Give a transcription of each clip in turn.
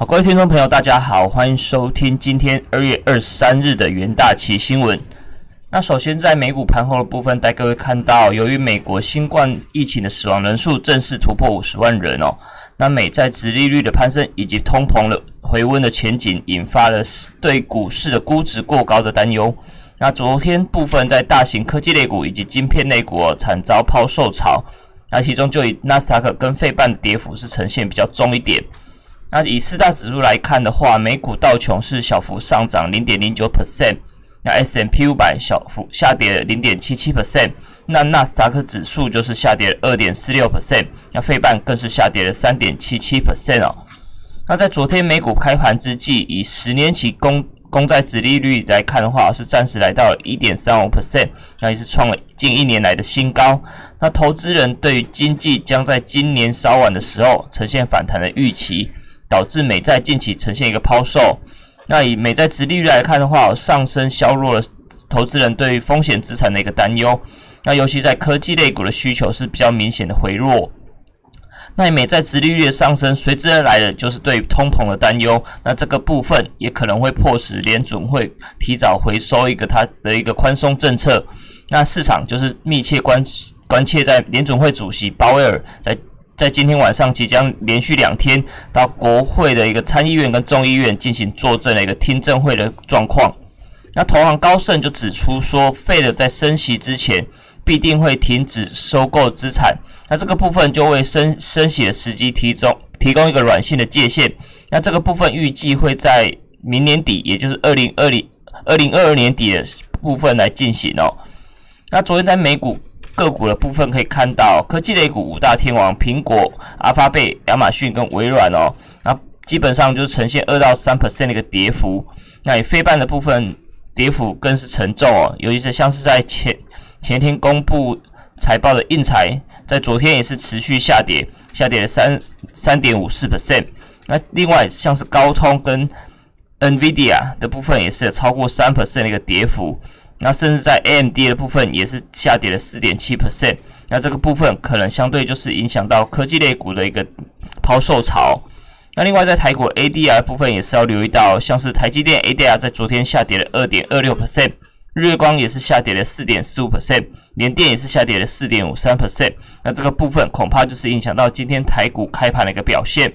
好，各位听众朋友，大家好，欢迎收听今天二月二十三日的元大旗新闻。那首先在美股盘后的部分，带各位看到，由于美国新冠疫情的死亡人数正式突破五十万人哦，那美债殖利率的攀升以及通膨的回温的前景，引发了对股市的估值过高的担忧。那昨天部分在大型科技类股以及晶片类股，惨遭抛售潮。那其中就以纳斯达克跟费半的跌幅是呈现比较重一点。那以四大指数来看的话，美股道琼是小幅上涨零点零九 percent，那 S M P 五百小幅下跌零点七七 percent，那纳斯达克指数就是下跌二点四六 percent，那费半更是下跌了三点七七 percent 哦。那在昨天美股开盘之际，以十年期公公债殖利率来看的话，是暂时来到一点三五 percent，那也是创了近一年来的新高。那投资人对于经济将在今年稍晚的时候呈现反弹的预期。导致美债近期呈现一个抛售，那以美债殖利率来看的话，上升削弱了投资人对于风险资产的一个担忧。那尤其在科技类股的需求是比较明显的回弱。那美债殖利率的上升，随之而来的就是对通膨的担忧。那这个部分也可能会迫使联准会提早回收一个它的一个宽松政策。那市场就是密切关关切在联准会主席鲍威尔在。在今天晚上即将连续两天到国会的一个参议院跟众议院进行作证的一个听证会的状况。那投行高盛就指出说，费的在升息之前必定会停止收购资产。那这个部分就为升升息的时机提供提供一个软性的界限。那这个部分预计会在明年底，也就是二零二零二零二二年底的部分来进行哦。那昨天在美股。个股的部分可以看到，科技类股五大天王苹果、阿发贝、亚马逊跟微软哦，那基本上就是呈现二到三 percent 的一个跌幅。那以非半的部分跌幅更是沉重哦，尤其是像是在前前天公布财报的印材，在昨天也是持续下跌，下跌了三三点五四 percent。那另外像是高通跟 NVIDIA 的部分也是超过三 percent 的一个跌幅。那甚至在 AMD 的部分也是下跌了四点七 percent，那这个部分可能相对就是影响到科技类股的一个抛售潮。那另外在台股 ADR 部分也是要留意到，像是台积电 ADR 在昨天下跌了二点二六 percent，日光也是下跌了四点四五 percent，联电也是下跌了四点五三 percent。那这个部分恐怕就是影响到今天台股开盘的一个表现。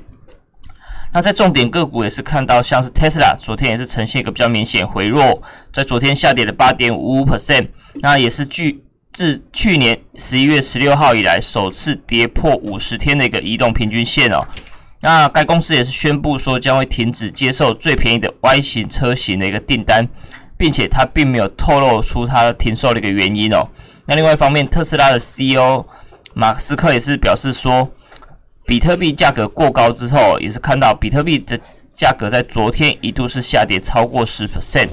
那在重点个股也是看到，像是 Tesla 昨天也是呈现一个比较明显回落，在昨天下跌了八点五五 percent，那也是距自去年十一月十六号以来首次跌破五十天的一个移动平均线哦。那该公司也是宣布说将会停止接受最便宜的 Y 型车型的一个订单，并且它并没有透露出它停售的一个原因哦。那另外一方面，特斯拉的 CEO 马斯克也是表示说。比特币价格过高之后，也是看到比特币的价格在昨天一度是下跌超过十 percent。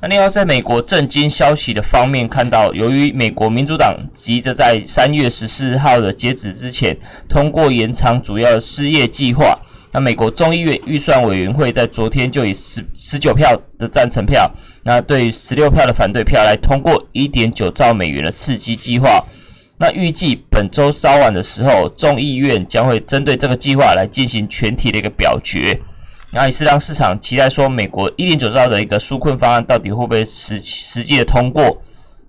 那另外，在美国震惊消息的方面，看到由于美国民主党急着在三月十四号的截止之前通过延长主要失业计划，那美国众议院预算委员会在昨天就以十十九票的赞成票，那对十六票的反对票来通过一点九兆美元的刺激计划。那预计本周稍晚的时候，众议院将会针对这个计划来进行全体的一个表决，那也是让市场期待说，美国一点九兆的一个纾困方案到底会不会实实际的通过？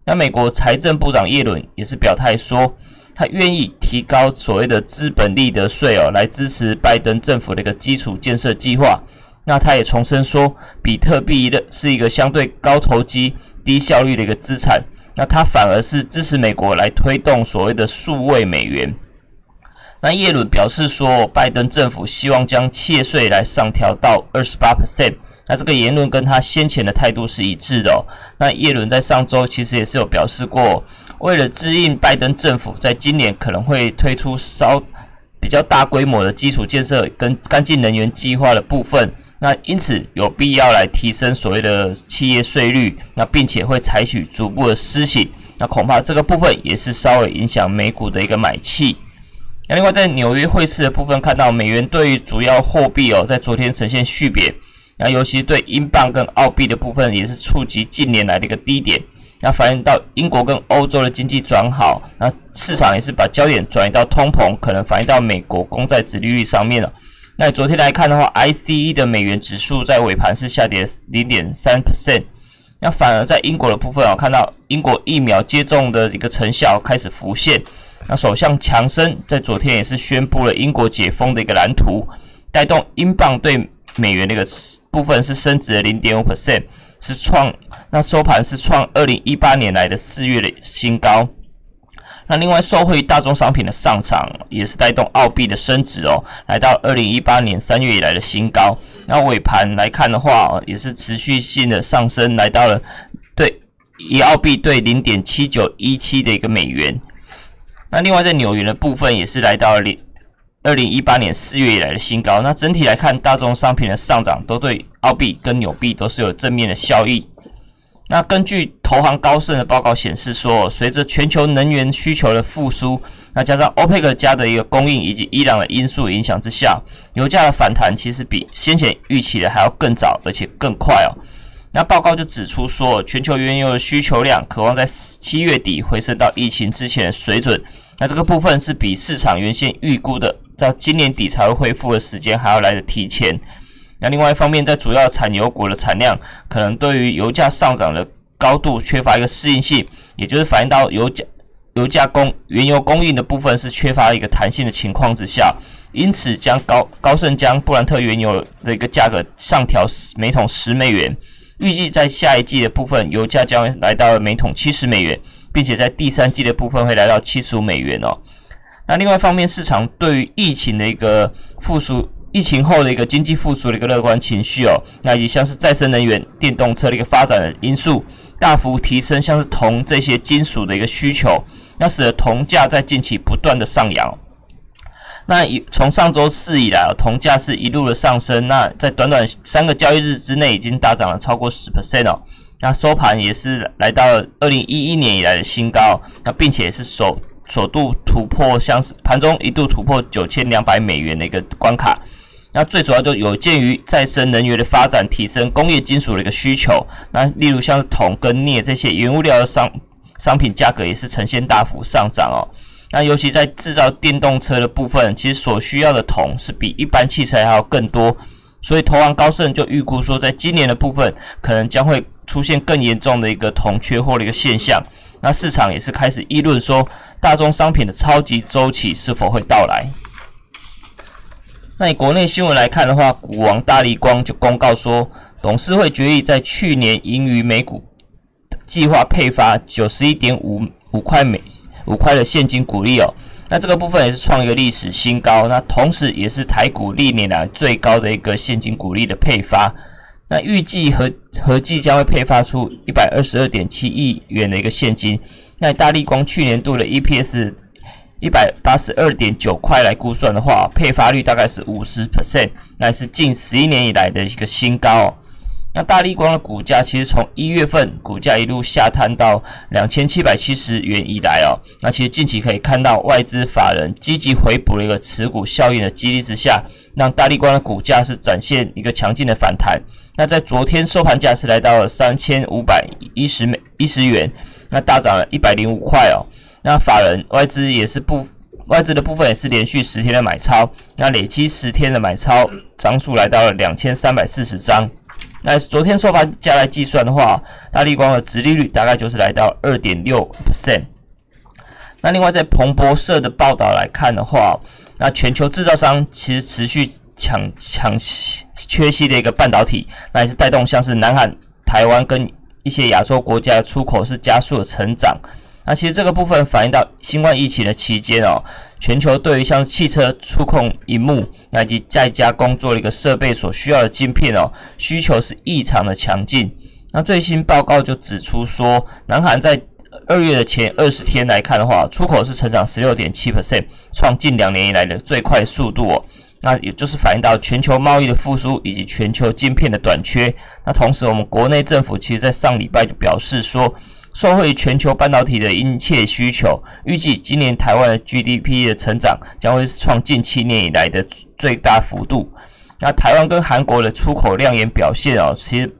那美国财政部长耶伦也是表态说，他愿意提高所谓的资本利得税哦，来支持拜登政府的一个基础建设计划。那他也重申说，比特币的是一个相对高投机、低效率的一个资产。那他反而是支持美国来推动所谓的数位美元。那耶伦表示说，拜登政府希望将企业税来上调到二十八 percent。那这个言论跟他先前的态度是一致的。那耶伦在上周其实也是有表示过，为了支应拜登政府在今年可能会推出稍比较大规模的基础建设跟干净能源计划的部分。那因此有必要来提升所谓的企业税率，那并且会采取逐步的施行，那恐怕这个部分也是稍微影响美股的一个买气。那另外在纽约汇市的部分，看到美元对于主要货币哦，在昨天呈现续贬，那尤其对英镑跟澳币的部分也是触及近年来的一个低点，那反映到英国跟欧洲的经济转好，那市场也是把焦点转移到通膨，可能反映到美国公债殖利率上面了。那昨天来看的话，ICE 的美元指数在尾盘是下跌零点三 percent。那反而在英国的部分啊，看到英国疫苗接种的一个成效开始浮现。那首相强生在昨天也是宣布了英国解封的一个蓝图，带动英镑对美元的一个部分是升值了零点五 percent，是创那收盘是创二零一八年来的四月的新高。那另外，受惠于大宗商品的上涨，也是带动澳币的升值哦，来到二零一八年三月以来的新高。那尾盘来看的话，也是持续性的上升，来到了对一澳币对零点七九一七的一个美元。那另外在纽元的部分，也是来到零二零一八年四月以来的新高。那整体来看，大宗商品的上涨都对澳币跟纽币都是有正面的效益。那根据投行高盛的报告显示说，随着全球能源需求的复苏，那加上欧佩克加的一个供应以及伊朗的因素影响之下，油价的反弹其实比先前预期的还要更早，而且更快哦。那报告就指出说，全球原油的需求量渴望在七月底回升到疫情之前的水准。那这个部分是比市场原先预估的到今年底才会恢复的时间还要来的提前。那另外一方面，在主要产油国的产量可能对于油价上涨的高度缺乏一个适应性，也就是反映到油价、油价供原油供应的部分是缺乏一个弹性的情况之下，因此将高高盛将布兰特原油的一个价格上调每桶十美元，预计在下一季的部分油价将来到每桶七十美元，并且在第三季的部分会来到七十五美元哦。那另外一方面，市场对于疫情的一个复苏。疫情后的一个经济复苏的一个乐观情绪哦，那以及像是再生能源、电动车的一个发展的因素，大幅提升像是铜这些金属的一个需求，那使得铜价在近期不断的上扬。那以从上周四以来，铜价是一路的上升，那在短短三个交易日之内，已经大涨了超过十 percent 哦。那收盘也是来到二零一一年以来的新高，那并且是首首度突破，像是盘中一度突破九千两百美元的一个关卡。那最主要就有鉴于再生能源的发展，提升工业金属的一个需求。那例如像铜跟镍这些原物料的商商品价格也是呈现大幅上涨哦。那尤其在制造电动车的部分，其实所需要的铜是比一般汽车还要更多。所以投行高盛就预估说，在今年的部分可能将会出现更严重的一个铜缺货的一个现象。那市场也是开始议论说，大宗商品的超级周期是否会到来？那以国内新闻来看的话，股王大力光就公告说，董事会决议在去年盈余每股计划配发九十一点五五块美五块的现金股利哦。那这个部分也是创一个历史新高，那同时也是台股历年来最高的一个现金股利的配发。那预计合合计将会配发出一百二十二点七亿元的一个现金。那大力光去年度的 EPS。一百八十二点九块来估算的话，配发率大概是五十 percent，那是近十一年以来的一个新高。那大力光的股价其实从一月份股价一路下探到两千七百七十元以来哦，那其实近期可以看到外资法人积极回补了一个持股效应的激励之下，让大力光的股价是展现一个强劲的反弹。那在昨天收盘价是来到了三千五百一十美一十元，那大涨了一百零五块哦。那法人外资也是不外资的部分也是连续十天的买超，那累积十天的买超张数来到了两千三百四十张。那昨天收盘价来计算的话，大立光的殖利率大概就是来到二点六 percent。那另外在彭博社的报道来看的话，那全球制造商其实持续抢抢缺稀的一个半导体，那也是带动像是南韩、台湾跟一些亚洲国家的出口是加速的成长。那其实这个部分反映到新冠疫情的期间哦，全球对于像汽车触控荧幕，那以及在家工作的一个设备所需要的晶片哦，需求是异常的强劲。那最新报告就指出说，南韩在二月的前二十天来看的话，出口是成长十六点七 percent，创近两年以来的最快速度哦。那也就是反映到全球贸易的复苏以及全球晶片的短缺。那同时，我们国内政府其实在上礼拜就表示说。受惠全球半导体的殷切需求，预计今年台湾的 GDP 的成长将会创近七年以来的最大幅度。那台湾跟韩国的出口亮眼表现哦，其实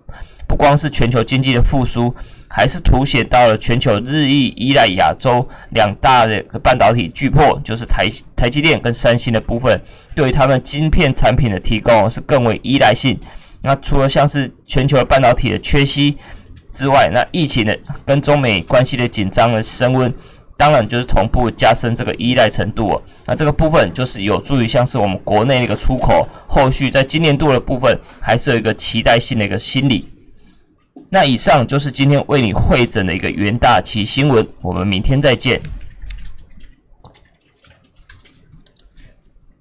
不光是全球经济的复苏，还是凸显到了全球日益依赖亚洲两大的半导体巨破，就是台台积电跟三星的部分，对于他们晶片产品的提供是更为依赖性。那除了像是全球半导体的缺稀之外，那疫情的跟中美关系的紧张的升温，当然就是同步加深这个依赖程度哦。那这个部分就是有助于像是我们国内的一个出口，后续在今年度的部分还是有一个期待性的一个心理。那以上就是今天为你会诊的一个元大旗新闻，我们明天再见。